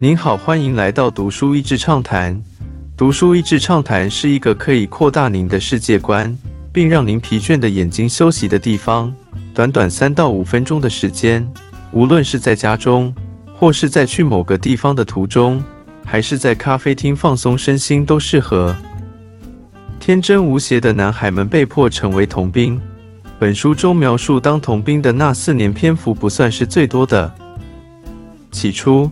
您好，欢迎来到读书益智畅谈。读书益智畅谈是一个可以扩大您的世界观，并让您疲倦的眼睛休息的地方。短短三到五分钟的时间，无论是在家中，或是在去某个地方的途中，还是在咖啡厅放松身心，都适合。天真无邪的男孩们被迫成为童兵。本书中描述当童兵的那四年篇幅不算是最多的。起初，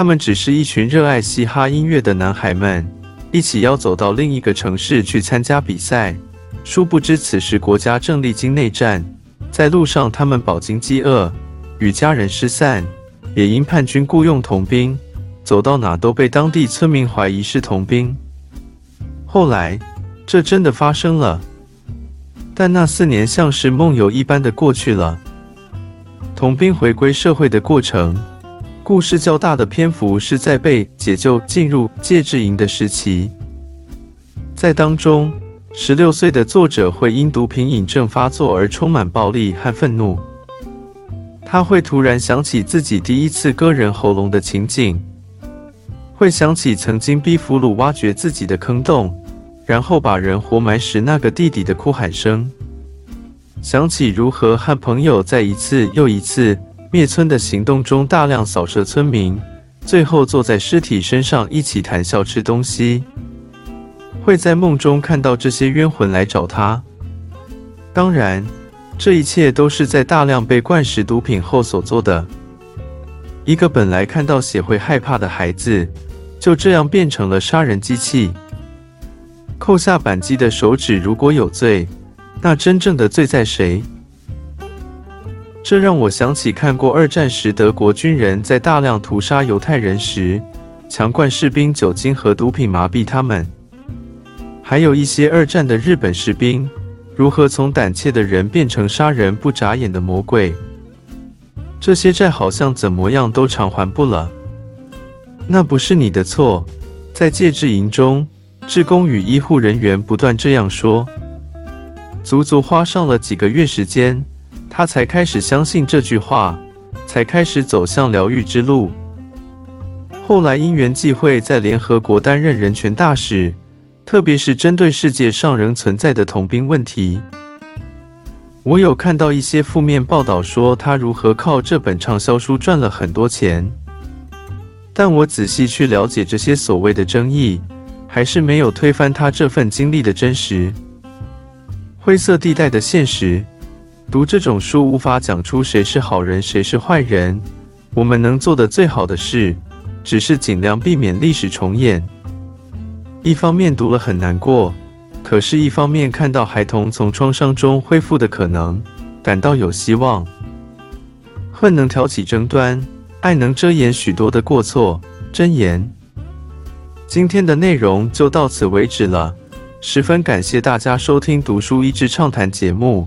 他们只是一群热爱嘻哈音乐的男孩们，一起要走到另一个城市去参加比赛。殊不知，此时国家正历经内战，在路上他们饱经饥饿，与家人失散，也因叛军雇佣童兵，走到哪都被当地村民怀疑是童兵。后来，这真的发生了。但那四年像是梦游一般的过去了。童兵回归社会的过程，故事较大的篇幅是在被解救进入戒治营的时期。在当中，十六岁的作者会因毒品瘾症发作而充满暴力和愤怒。他会突然想起自己第一次割人喉咙的情景，会想起曾经逼俘虏挖掘自己的坑洞。然后把人活埋时，那个弟弟的哭喊声，想起如何和朋友在一次又一次灭村的行动中大量扫射村民，最后坐在尸体身上一起谈笑吃东西，会在梦中看到这些冤魂来找他。当然，这一切都是在大量被灌食毒品后所做的。一个本来看到血会害怕的孩子，就这样变成了杀人机器。扣下扳机的手指，如果有罪，那真正的罪在谁？这让我想起看过二战时德国军人在大量屠杀犹太人时，强灌士兵酒精和毒品麻痹他们；还有一些二战的日本士兵，如何从胆怯的人变成杀人不眨眼的魔鬼。这些债好像怎么样都偿还不了。那不是你的错，在戒治营中。志工与医护人员不断这样说，足足花上了几个月时间，他才开始相信这句话，才开始走向疗愈之路。后来因缘际会，在联合国担任人权大使，特别是针对世界上仍存在的童兵问题。我有看到一些负面报道，说他如何靠这本畅销书赚了很多钱，但我仔细去了解这些所谓的争议。还是没有推翻他这份经历的真实，灰色地带的现实。读这种书无法讲出谁是好人，谁是坏人。我们能做的最好的事，只是尽量避免历史重演。一方面读了很难过，可是一方面看到孩童从创伤中恢复的可能，感到有希望。恨能挑起争端，爱能遮掩许多的过错。箴言。今天的内容就到此为止了，十分感谢大家收听《读书益智畅谈》节目。